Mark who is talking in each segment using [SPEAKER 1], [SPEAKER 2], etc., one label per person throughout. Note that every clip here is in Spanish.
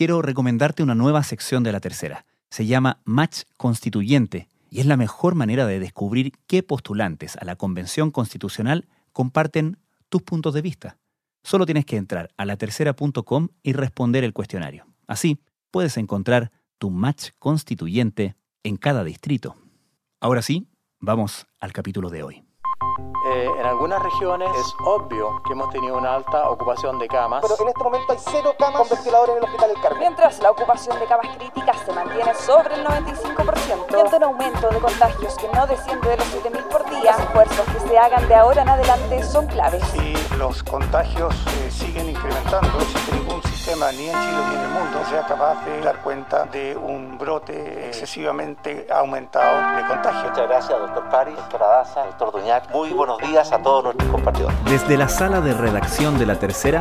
[SPEAKER 1] quiero recomendarte una nueva sección de la tercera. Se llama Match Constituyente y es la mejor manera de descubrir qué postulantes a la Convención Constitucional comparten tus puntos de vista. Solo tienes que entrar a latercera.com y responder el cuestionario. Así puedes encontrar tu match constituyente en cada distrito. Ahora sí, vamos al capítulo de hoy.
[SPEAKER 2] Eh, en algunas regiones es obvio que hemos tenido una alta ocupación de camas.
[SPEAKER 3] Pero en este momento hay cero camas con ventiladores en el Hospital del Carmen.
[SPEAKER 4] Mientras la ocupación de camas críticas se mantiene sobre el 95%, viendo un aumento de contagios que no desciende de los 7.000 por día, los esfuerzos que se hagan de ahora en adelante son claves.
[SPEAKER 5] Si los contagios eh, siguen incrementando, existe ningún sistema ni en Chile ni en el mundo sea capaz de dar cuenta de un brote excesivamente aumentado de contagio.
[SPEAKER 6] Muchas gracias, doctor Paris, doctora Daza, doctor Doñac. Muy buenos días a todos nuestros compatriotas.
[SPEAKER 1] Desde la sala de redacción de La Tercera,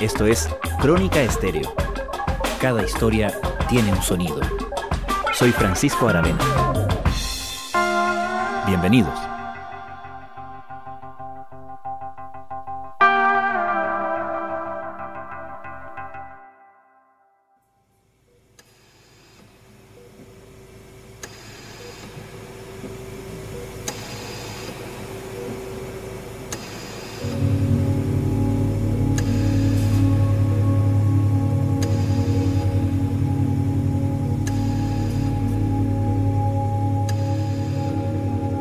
[SPEAKER 1] esto es Crónica Estéreo. Cada historia tiene un sonido. Soy Francisco Aravena. Bienvenidos.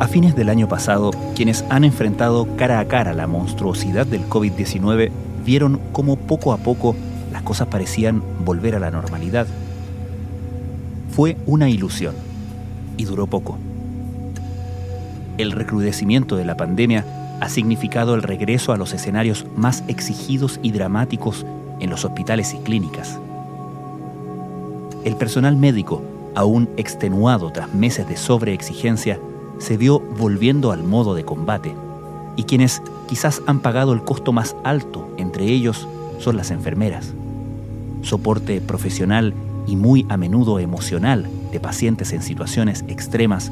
[SPEAKER 1] Fines del año pasado, quienes han enfrentado cara a cara la monstruosidad del COVID-19 vieron cómo poco a poco las cosas parecían volver a la normalidad. Fue una ilusión y duró poco. El recrudecimiento de la pandemia ha significado el regreso a los escenarios más exigidos y dramáticos en los hospitales y clínicas. El personal médico, aún extenuado tras meses de sobreexigencia, se vio volviendo al modo de combate, y quienes quizás han pagado el costo más alto entre ellos son las enfermeras. Soporte profesional y muy a menudo emocional de pacientes en situaciones extremas,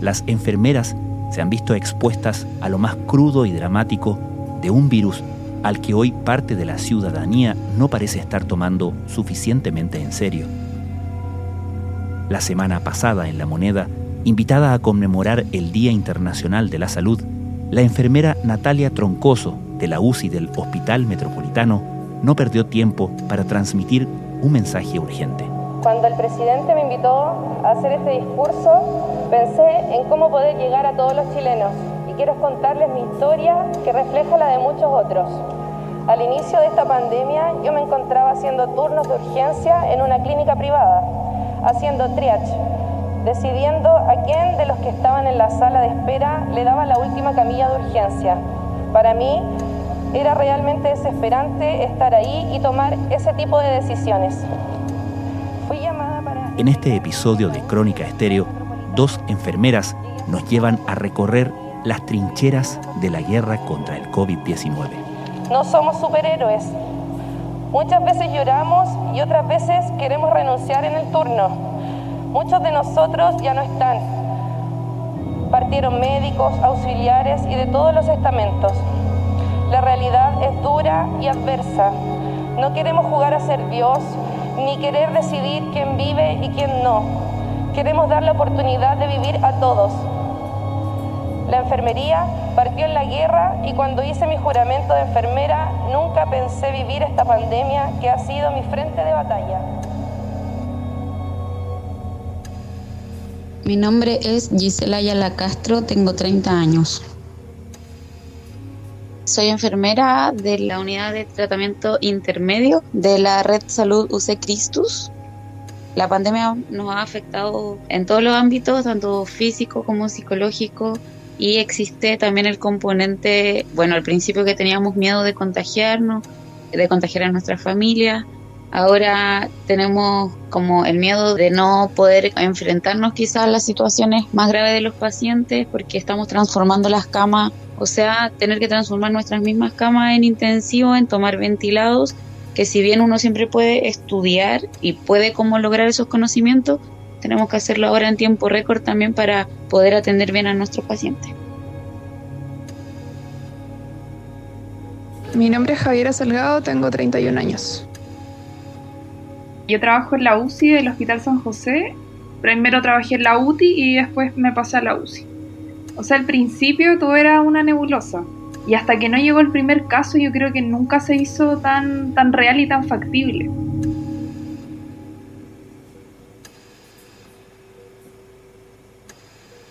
[SPEAKER 1] las enfermeras se han visto expuestas a lo más crudo y dramático de un virus al que hoy parte de la ciudadanía no parece estar tomando suficientemente en serio. La semana pasada en La Moneda, invitada a conmemorar el Día Internacional de la Salud, la enfermera Natalia Troncoso de la UCI del Hospital Metropolitano no perdió tiempo para transmitir un mensaje urgente.
[SPEAKER 7] Cuando el presidente me invitó a hacer este discurso, pensé en cómo poder llegar a todos los chilenos y quiero contarles mi historia que refleja la de muchos otros. Al inicio de esta pandemia yo me encontraba haciendo turnos de urgencia en una clínica privada, haciendo triage, decidiendo a quién de los que estaban en la sala de espera le daba la última camilla de urgencia. Para mí era realmente desesperante estar ahí y tomar ese tipo de decisiones. Fui llamada para...
[SPEAKER 1] En este episodio de Crónica Estéreo, dos enfermeras nos llevan a recorrer las trincheras de la guerra contra el COVID-19.
[SPEAKER 7] No somos superhéroes. Muchas veces lloramos y otras veces queremos renunciar en el turno. Muchos de nosotros ya no están. Partieron médicos, auxiliares y de todos los estamentos. La realidad es dura y adversa. No queremos jugar a ser Dios ni querer decidir quién vive y quién no. Queremos dar la oportunidad de vivir a todos. La enfermería partió en la guerra y cuando hice mi juramento de enfermera nunca pensé vivir esta pandemia que ha sido mi frente de batalla.
[SPEAKER 8] Mi nombre es Gisela Ayala Castro, tengo 30 años. Soy enfermera de la unidad de tratamiento intermedio de la red salud UC Christus. La pandemia nos ha afectado en todos los ámbitos, tanto físico como psicológico, y existe también el componente, bueno, al principio que teníamos miedo de contagiarnos, de contagiar a nuestra familia, ahora tenemos como el miedo de no poder enfrentarnos quizás a las situaciones más graves de los pacientes porque estamos transformando las camas, o sea, tener que transformar nuestras mismas camas en intensivo, en tomar ventilados, que si bien uno siempre puede estudiar y puede cómo lograr esos conocimientos, tenemos que hacerlo ahora en tiempo récord también para poder atender bien a nuestros pacientes.
[SPEAKER 9] Mi nombre es Javiera Salgado, tengo 31 años. Yo trabajo en la UCI del Hospital San José. Primero trabajé en la UTI y después me pasé a la UCI. O sea, al principio todo era una nebulosa. Y hasta que no llegó el primer caso, yo creo que nunca se hizo tan, tan real y tan factible.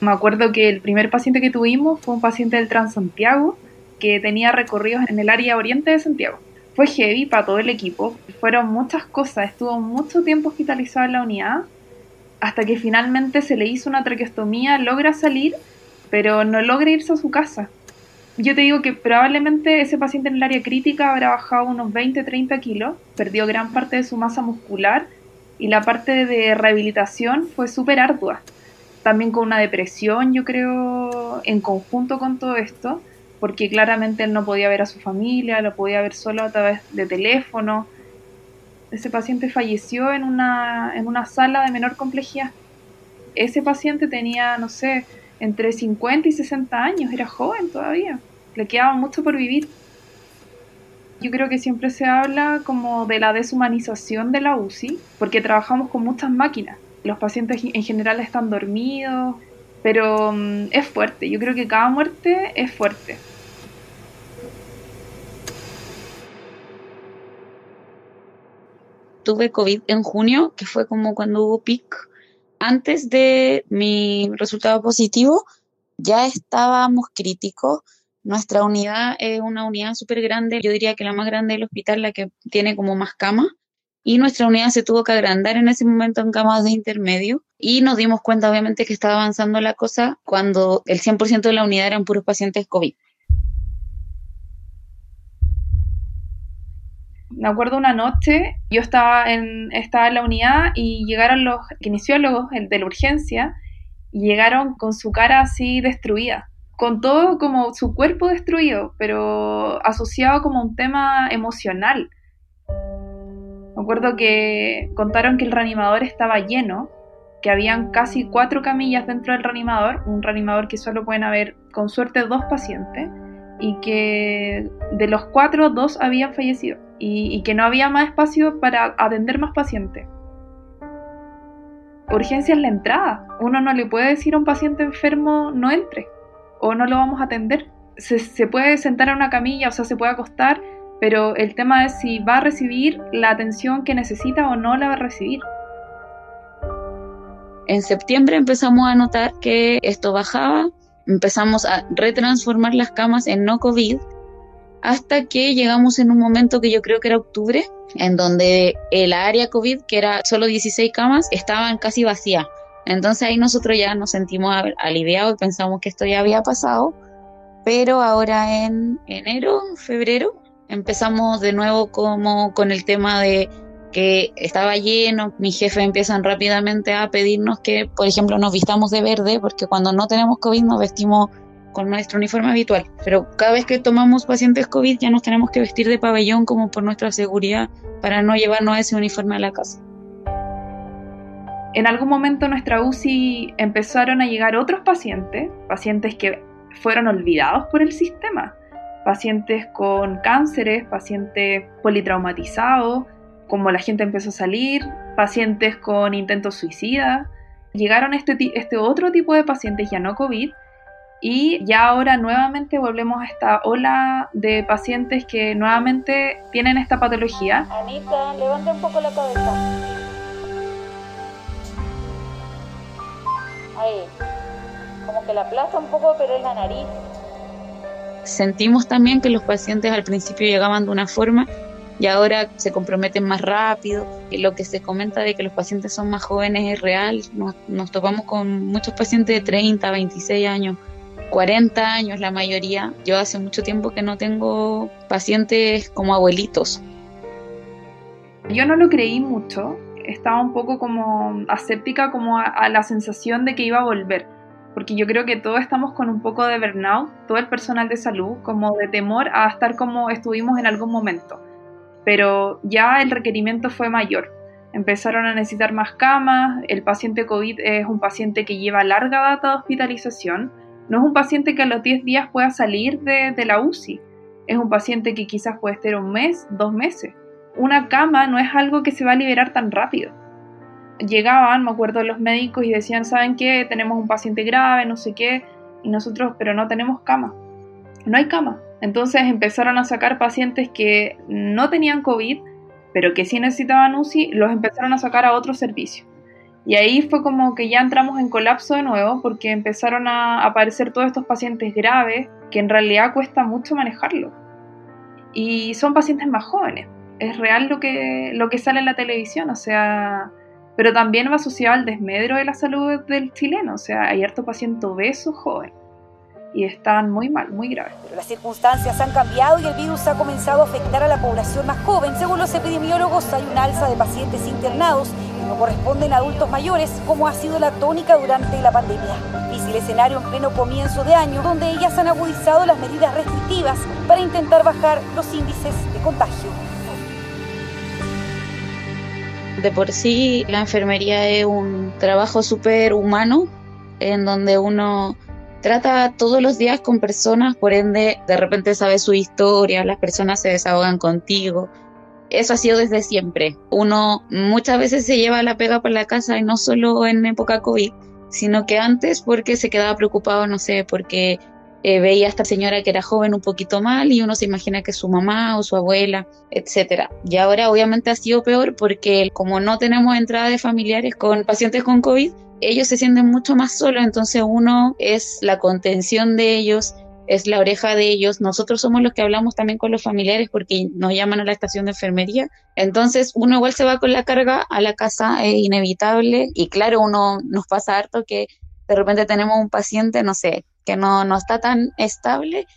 [SPEAKER 9] Me acuerdo que el primer paciente que tuvimos fue un paciente del Transantiago que tenía recorridos en el área oriente de Santiago. Fue heavy para todo el equipo, fueron muchas cosas, estuvo mucho tiempo hospitalizado en la unidad, hasta que finalmente se le hizo una traqueostomía, logra salir, pero no logra irse a su casa. Yo te digo que probablemente ese paciente en el área crítica habrá bajado unos 20-30 kilos, perdió gran parte de su masa muscular y la parte de rehabilitación fue súper ardua. También con una depresión, yo creo, en conjunto con todo esto porque claramente él no podía ver a su familia, lo podía ver solo a través de teléfono. Ese paciente falleció en una, en una sala de menor complejidad. Ese paciente tenía, no sé, entre 50 y 60 años, era joven todavía, le quedaba mucho por vivir. Yo creo que siempre se habla como de la deshumanización de la UCI, porque trabajamos con muchas máquinas. Los pacientes en general están dormidos, pero mm, es fuerte, yo creo que cada muerte es fuerte.
[SPEAKER 8] Tuve COVID en junio, que fue como cuando hubo pic. Antes de mi resultado positivo, ya estábamos críticos. Nuestra unidad es una unidad súper grande, yo diría que la más grande del hospital, la que tiene como más camas y nuestra unidad se tuvo que agrandar en ese momento en camas de intermedio y nos dimos cuenta obviamente que estaba avanzando la cosa cuando el 100% de la unidad eran puros pacientes COVID.
[SPEAKER 9] Me acuerdo una noche, yo estaba en, estaba en la unidad y llegaron los kinesiólogos de la urgencia y llegaron con su cara así destruida, con todo como su cuerpo destruido, pero asociado como un tema emocional me acuerdo que contaron que el reanimador estaba lleno, que habían casi cuatro camillas dentro del reanimador, un reanimador que solo pueden haber con suerte dos pacientes, y que de los cuatro, dos habían fallecido, y, que no había más espacio para atender más pacientes. Urgencia es la entrada. Uno no le puede decir a un paciente enfermo no entre o no lo vamos a atender. Se, se puede sentar en una camilla, o sea, se puede acostar, pero el tema es si va a recibir la atención que necesita o no la va a recibir.
[SPEAKER 8] En septiembre empezamos a notar que esto bajaba, empezamos a retransformar las camas en no COVID, hasta que llegamos en un momento que yo creo que era octubre, en donde el área COVID, que era solo 16 camas, estaban casi vacía. Entonces ahí nosotros ya nos sentimos aliviados y pensamos que esto ya había pasado, pero ahora en enero, febrero, empezamos de nuevo como con el tema de que estaba lleno, mis jefes empiezan rápidamente a pedirnos que, por ejemplo, nos vistamos de verde, porque cuando no tenemos COVID nos vestimos con nuestro uniforme habitual, pero cada vez que tomamos pacientes COVID ya nos tenemos que vestir de pabellón como por nuestra seguridad para no llevarnos ese uniforme a la casa.
[SPEAKER 9] En algún momento en nuestra UCI empezaron a llegar otros pacientes, pacientes que fueron olvidados por el sistema pacientes con cánceres, pacientes politraumatizados, como la gente empezó a salir, pacientes con intentos suicidas. Llegaron este, este otro tipo de pacientes ya no COVID y ya ahora nuevamente volvemos a esta ola de pacientes que nuevamente tienen esta patología.
[SPEAKER 4] Anita, levanta un poco la cabeza. Ahí. Como que la aplaza un poco, pero es la nariz
[SPEAKER 8] sentimos también que los pacientes al principio llegaban de una forma y ahora se comprometen más rápido. Lo que se comenta de que los pacientes son más jóvenes es real. Nos, nos topamos con muchos pacientes de 30, 26 años, 40 años la mayoría. Yo hace mucho tiempo que no tengo pacientes como abuelitos.
[SPEAKER 9] Yo no lo creí mucho. Estaba un poco como aséptica como a la sensación de que iba a volver porque yo creo que todos estamos con un poco de burnout, todo el personal de salud, como de temor a estar como estuvimos en algún momento. Pero ya el requerimiento fue mayor. Empezaron a necesitar más camas, el paciente COVID es un paciente que lleva larga data de hospitalización, no es un paciente que a los 10 días pueda salir de, la UCI, es un paciente que quizás puede estar un mes, dos meses. una cama no es algo que se va a liberar tan rápido. Llegaban, me acuerdo, los médicos y decían, ¿saben qué? Tenemos un paciente grave, no sé qué, y nosotros, pero no tenemos cama. No hay cama. Entonces empezaron a sacar pacientes que no tenían COVID, pero que sí necesitaban UCI, los empezaron a sacar a otro servicio. Y ahí fue como que ya entramos en colapso de nuevo porque empezaron a aparecer todos estos pacientes graves que en realidad cuesta mucho manejarlo. Y son pacientes más jóvenes es real lo que, lo que sale en la televisión, o sea, pero también va asociado al desmedro de la salud del chileno, o sea, hay harto paciente obeso joven y están muy mal, muy graves.
[SPEAKER 4] Pero las circunstancias han cambiado y el virus ha comenzado a afectar a la población más joven. Según los epidemiólogos, hay un alza de pacientes internados que no corresponden a adultos mayores, como ha sido la tónica durante la pandemia. Difícil escenario en pleno comienzo de año, donde ellas han agudizado las medidas restrictivas para intentar bajar los índices de contagio
[SPEAKER 8] de por sí la enfermería es un trabajo súper humano en donde uno trata todos los días con personas, por ende de repente sabe su historia, las personas se desahogan contigo. Eso ha sido desde siempre. Uno muchas veces se lleva la pega para la casa y no solo en época COVID, sino que antes porque se quedaba preocupado, no sé, porque eh, veía a esta señora que era joven un poquito mal y uno se imagina que es su mamá o su abuela, etcétera. Y ahora obviamente ha sido peor porque como no tenemos entrada de familiares con pacientes con COVID, ellos se sienten mucho más solos, entonces uno es la contención de ellos, es la oreja de ellos. Nosotros somos los que hablamos también con los familiares porque nos llaman a la estación de enfermería. Entonces uno igual se va con la carga a la casa, es inevitable. Y claro, uno nos pasa harto que de repente tenemos un paciente, no sé, que no, no está tan estable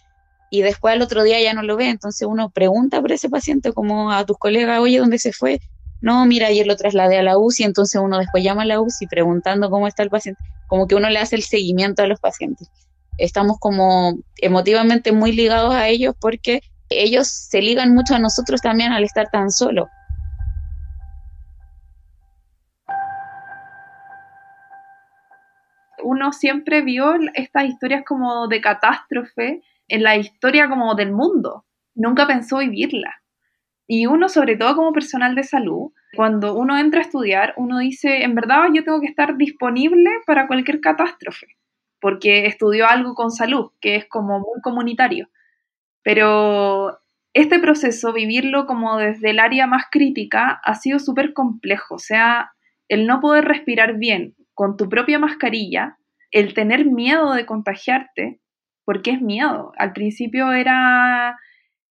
[SPEAKER 8] y después al otro día ya no lo ve. Entonces uno pregunta por ese paciente como a tus colegas, oye, ¿dónde se fue? No, mira, ayer lo trasladé a la UCI, entonces uno después llama a la UCI preguntando cómo está el paciente, como que uno le hace el seguimiento a los pacientes. Estamos como emotivamente muy ligados a ellos porque ellos se ligan mucho a nosotros también al estar tan solos.
[SPEAKER 9] uno siempre vio estas historias como de catástrofe en la historia como del mundo. Nunca pensó vivirla. Y uno, sobre todo como personal de salud, cuando uno entra a estudiar, uno dice, en verdad yo tengo que estar disponible para cualquier catástrofe, porque estudió algo con salud, que es como muy comunitario. Pero este proceso, vivirlo como desde el área más crítica, ha sido súper complejo. O sea, el no poder respirar bien con tu propia mascarilla el tener miedo de contagiarte, porque es miedo. Al principio era,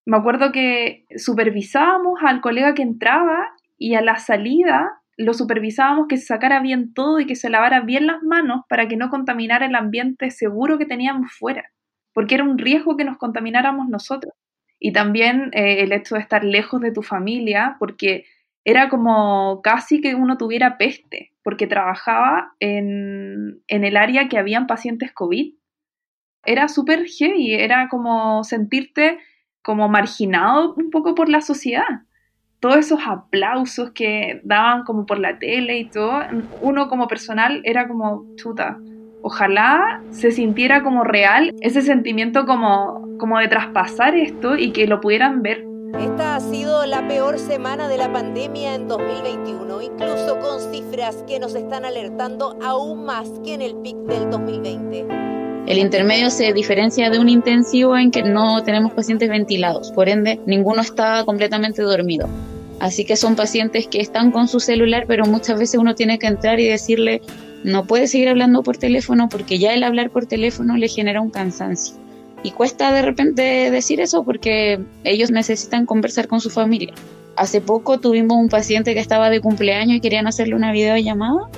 [SPEAKER 9] me acuerdo que supervisábamos al colega que entraba y a la salida lo supervisábamos que se sacara bien todo y que se lavara bien las manos para que no contaminara el ambiente seguro que teníamos fuera, porque era un riesgo que nos contamináramos nosotros. Y también eh, el hecho de estar lejos de tu familia, porque era como casi que uno tuviera peste, porque trabajaba en, el área que habían pacientes COVID. Era súper heavy, era como sentirte como marginado un poco por la sociedad. Todos esos aplausos que daban como por la tele y todo, uno como personal era como chuta. Ojalá se sintiera como real ese sentimiento como, como de traspasar esto y que lo pudieran ver
[SPEAKER 10] esta ha sido la peor semana de la pandemia en 2021, incluso con cifras que nos están alertando aún más que en el pic del 2020.
[SPEAKER 8] El intermedio se diferencia de un intensivo en que no tenemos pacientes ventilados, por ende ninguno está completamente dormido. Así que son pacientes que están con su celular, pero muchas veces uno tiene que entrar y decirle, no puede seguir hablando por teléfono porque ya el hablar por teléfono le genera un cansancio. Y cuesta de repente decir eso porque ellos necesitan conversar con su familia. Hace poco tuvimos un paciente que estaba de cumpleaños y querían hacerle una videollamada,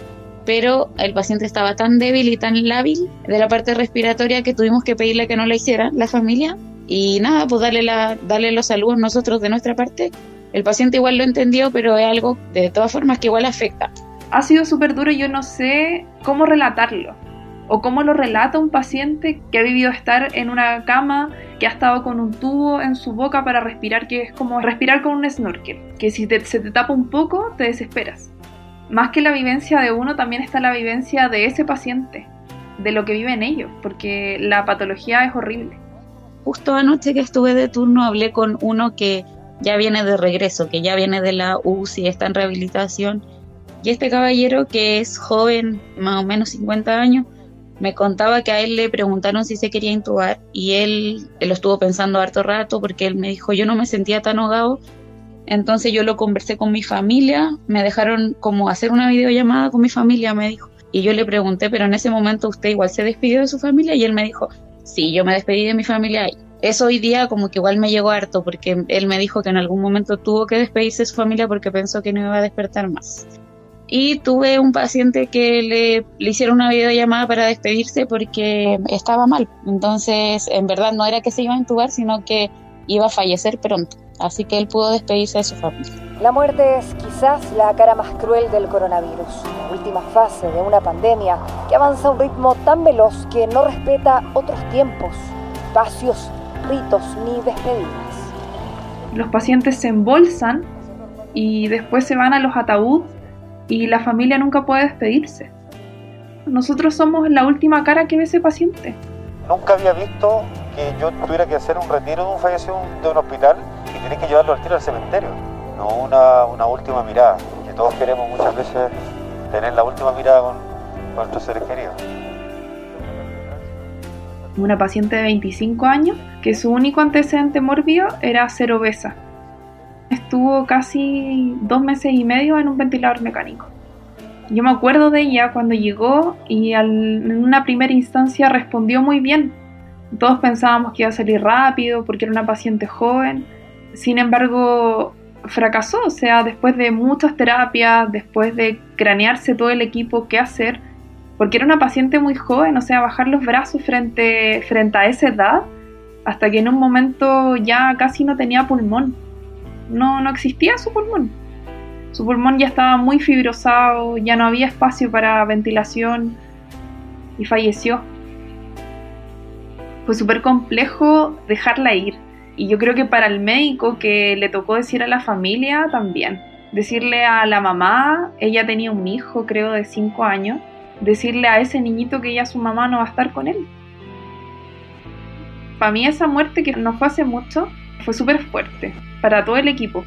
[SPEAKER 8] pero el paciente estaba tan débil y tan lábil de la parte respiratoria que tuvimos que pedirle que no la hiciera la familia. Y nada, pues darle, darle los saludos nosotros de nuestra parte. El paciente igual lo entendió, pero es algo de todas formas que igual afecta.
[SPEAKER 9] Ha sido súper duro y yo no sé cómo relatarlo o cómo lo relata un paciente que ha vivido estar en una cama, que ha estado con un tubo en su boca para respirar, que es como respirar con un snorkel, que si se te tapa un poco te desesperas. Más que la vivencia de uno, también está la vivencia de ese paciente, de lo que vive en ellos, porque la patología es horrible.
[SPEAKER 8] Justo anoche que estuve de turno hablé con uno que ya viene de regreso, que ya viene de la UCI, está en rehabilitación. Y este caballero, que es joven, más o menos 50 años, me contaba que a él le preguntaron si se quería intubar y él, lo estuvo pensando harto rato porque él me dijo yo no me sentía tan ahogado. Entonces yo lo conversé con mi familia, me dejaron como hacer una videollamada con mi familia, me dijo. Y yo le pregunté, pero en ese momento usted igual se despidió de su familia y él me dijo, sí, yo me despedí de mi familia. Eso hoy día como que igual me llegó harto porque él me dijo que en algún momento tuvo que despedirse de su familia porque pensó que no iba a despertar más y tuve un paciente que le, le, hicieron una videollamada para despedirse porque estaba mal. Entonces, en verdad no era que se iba a intubar, sino que iba a fallecer pronto. Así que él pudo despedirse de su familia.
[SPEAKER 4] La muerte es quizás la cara más cruel del coronavirus, la última fase de una pandemia que avanza a un ritmo tan veloz que no respeta otros tiempos, espacios, ritos ni despedidas.
[SPEAKER 9] Los pacientes se embolsan y después se van a los ataúdes y la familia nunca puede despedirse. Nosotros somos la última cara que ve ese paciente.
[SPEAKER 11] Nunca había visto que yo tuviera que hacer un retiro de un fallecido de un hospital y tener que llevarlo al tiro al cementerio. No una, una última mirada, que todos queremos muchas veces tener la última mirada con, con nuestros seres queridos.
[SPEAKER 9] Una paciente de 25 años que su único antecedente mórbido era ser obesa estuvo casi dos meses y medio en un ventilador mecánico. Yo me acuerdo de ella cuando llegó y en una primera instancia respondió muy bien. Todos pensábamos que iba a salir rápido porque era una paciente joven. Sin embargo, fracasó. O sea, después de muchas terapias, después de cranearse todo el equipo qué hacer, porque era una paciente muy joven, o sea, bajar los brazos frente, frente a esa edad, hasta que en un momento ya casi no tenía pulmón no, no existía su pulmón. Su pulmón ya estaba muy fibrosado, ya no había espacio para ventilación y falleció. Fue súper complejo dejarla ir. Y yo creo que para el médico que le tocó decir a la familia también. Decirle a la mamá, ella tenía un hijo creo de 5 años, decirle a ese niñito que ya su mamá no va a estar con él. Para mí esa muerte que no fue hace mucho fue súper fuerte para todo el equipo.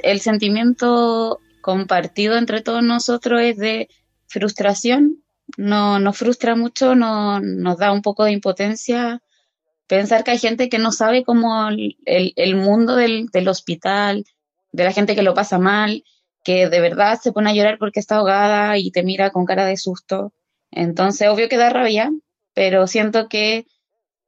[SPEAKER 8] El sentimiento compartido entre todos nosotros es de frustración, no, nos frustra mucho, no, nos da un poco de impotencia pensar que hay gente que no sabe cómo el, el, mundo del, del, hospital, de la gente que lo pasa mal, que de verdad se pone a llorar porque está ahogada y te mira con cara de susto. Entonces, obvio que da rabia, pero siento que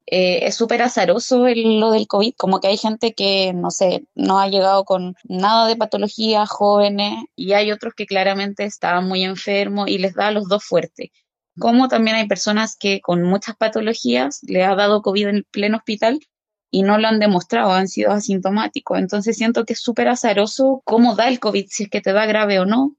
[SPEAKER 8] eh, es súper azaroso lo del COVID, como que hay gente que, no sé, no ha llegado con nada de patología, jóvenes, y hay otros que claramente estaban muy enfermos y les da a los dos fuerte. Como también hay personas que con muchas patologías le ha dado COVID en el pleno hospital y no lo han demostrado, han sido asintomáticos. Entonces siento que es súper azaroso cómo da el COVID, si es que te da grave o no,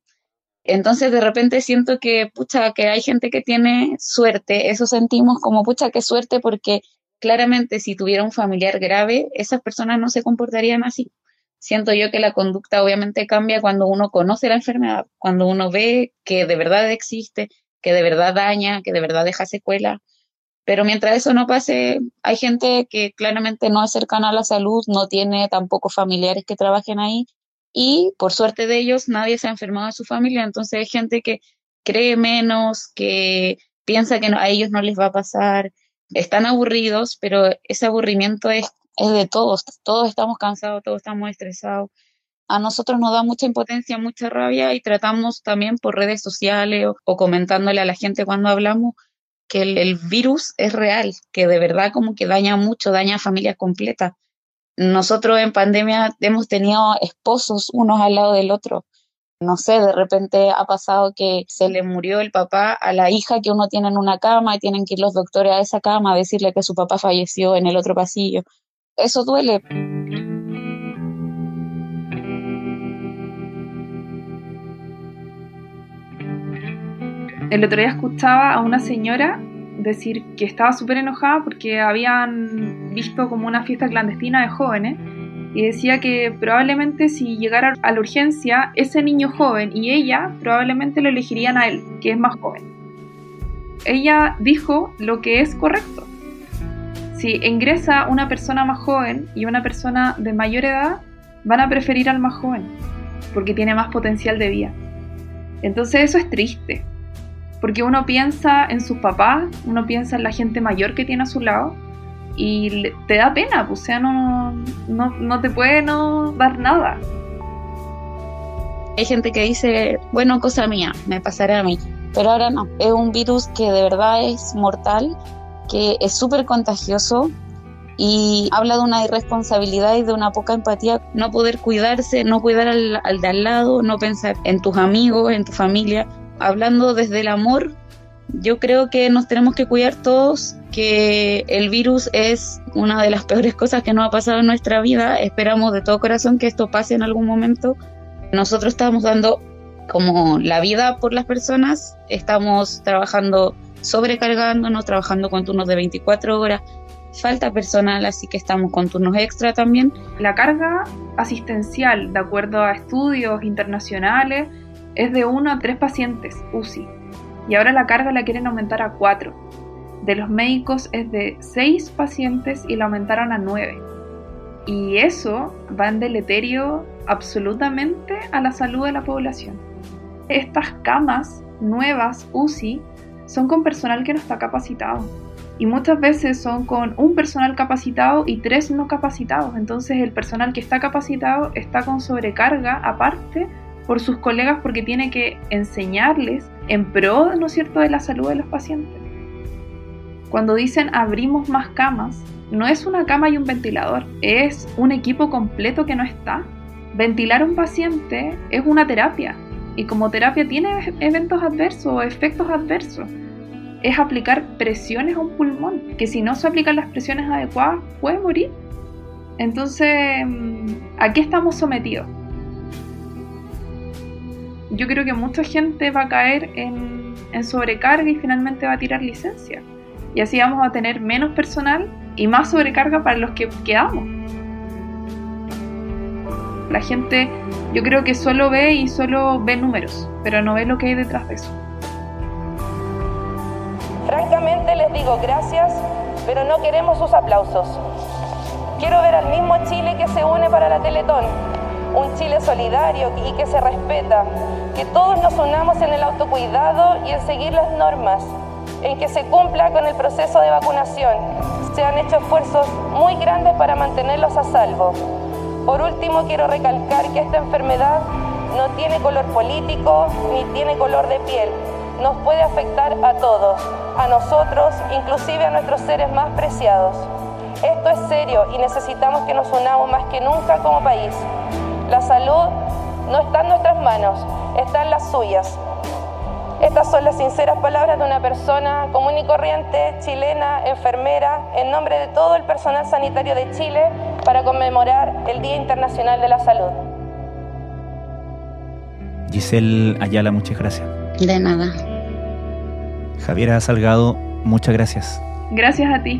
[SPEAKER 8] entonces de repente siento que, pucha, que hay gente que tiene suerte, eso sentimos como, pucha, qué suerte, porque claramente si tuviera un familiar grave, esas personas no se comportarían así. Siento yo que la conducta obviamente cambia cuando uno conoce la enfermedad, cuando uno ve que de verdad existe, que de verdad daña, que de verdad deja secuela. Pero mientras eso no pase, hay gente que claramente no es cercana a la salud, no tiene tampoco familiares que trabajen ahí y por suerte de ellos nadie se ha enfermado en su familia, entonces hay gente que cree menos, que piensa que a ellos no les va a pasar, están aburridos, pero ese aburrimiento es, es de todos, todos estamos cansados, todos estamos estresados. A nosotros nos da mucha impotencia, mucha rabia y tratamos también por redes sociales o, comentándole a la gente cuando hablamos que el, virus es real, que de verdad como que daña mucho, daña a familias completas nosotros en pandemia hemos tenido esposos unos al lado del otro. No sé, de repente ha pasado que se le murió el papá a la hija que uno tiene en una cama y tienen que ir los doctores a esa cama a decirle que su papá falleció en el otro pasillo. Eso duele.
[SPEAKER 9] El otro día escuchaba a una señora decir que estaba súper enojada porque habían visto como una fiesta clandestina de jóvenes y decía que probablemente si llegara a la urgencia ese niño joven y ella probablemente lo elegirían a él, que es más joven. ella dijo lo que es correcto. Si ingresa una persona más joven y una persona de mayor edad, van a preferir al más joven, porque tiene más potencial de vida. Entonces eso es triste, porque uno piensa en sus papás, uno piensa en la gente mayor que tiene a su lado, y te da pena, pues, o sea, no, no, no te puede no dar nada.
[SPEAKER 8] Hay gente que dice, bueno, cosa mía, me pasará a mí. Pero ahora no, es un virus que de verdad es mortal, que es súper contagioso y habla de una irresponsabilidad y de una poca empatía, no poder cuidarse, no cuidar al, al de al lado, no pensar en tus amigos, en tu familia. Hablando desde el amor, yo creo que nos tenemos que cuidar todos, que el virus es una de las peores cosas que nos ha pasado en nuestra vida. Esperamos de todo corazón que esto pase en algún momento. Nosotros estamos dando como la vida por las personas, estamos trabajando sobrecargándonos, trabajando con turnos de 24 horas, falta personal, así que estamos con turnos extra también.
[SPEAKER 9] La carga asistencial, de acuerdo a estudios internacionales, es de 1 a 3 pacientes UCI y ahora la carga la quieren aumentar a 4. De los médicos es de 6 pacientes y la aumentaron a 9. Y eso va en deleterio absolutamente a la salud de la población. Estas camas nuevas UCI son con personal que no está capacitado. Y muchas veces son con un personal capacitado y tres no capacitados. Entonces el personal que está capacitado está con sobrecarga aparte por sus colegas porque tiene que enseñarles en pro, ¿no es cierto?, de la salud de los pacientes. Cuando dicen abrimos más camas, no es una cama y un ventilador, es un equipo completo que no está. Ventilar un paciente es una terapia y como terapia tiene eventos adversos o efectos adversos. Es aplicar presiones a un pulmón, que si no se aplican las presiones adecuadas puede morir. Entonces, mm, ¿a qué estamos sometidos? Yo creo que mucha gente va a caer en, en sobrecarga y finalmente va a tirar licencia. Y así vamos a tener menos personal y más sobrecarga para los que quedamos. La gente yo creo que solo ve y solo ve números, pero no ve lo que hay detrás de eso.
[SPEAKER 7] Francamente les digo gracias, pero no queremos sus aplausos. Quiero ver al mismo Chile que se une para la Teletón, un Chile solidario y que se respeta, que todos nos unamos en el autocuidado y en seguir las normas, en que se cumpla con el proceso de vacunación. Se han hecho esfuerzos muy grandes para mantenerlos a salvo. Por último, quiero recalcar que esta enfermedad no tiene color político ni tiene color de piel. Nos puede afectar a todos, a nosotros, inclusive a nuestros seres más preciados. Esto es serio y necesitamos que nos unamos más que nunca como país. La salud no está en nuestras manos, está en las suyas. Estas son las sinceras palabras de una persona común y corriente, chilena, enfermera, en nombre de todo el personal sanitario de Chile para conmemorar el Día Internacional de la Salud.
[SPEAKER 1] Giselle Ayala, muchas gracias.
[SPEAKER 8] De nada.
[SPEAKER 1] Javiera Salgado, muchas gracias.
[SPEAKER 9] Gracias a ti.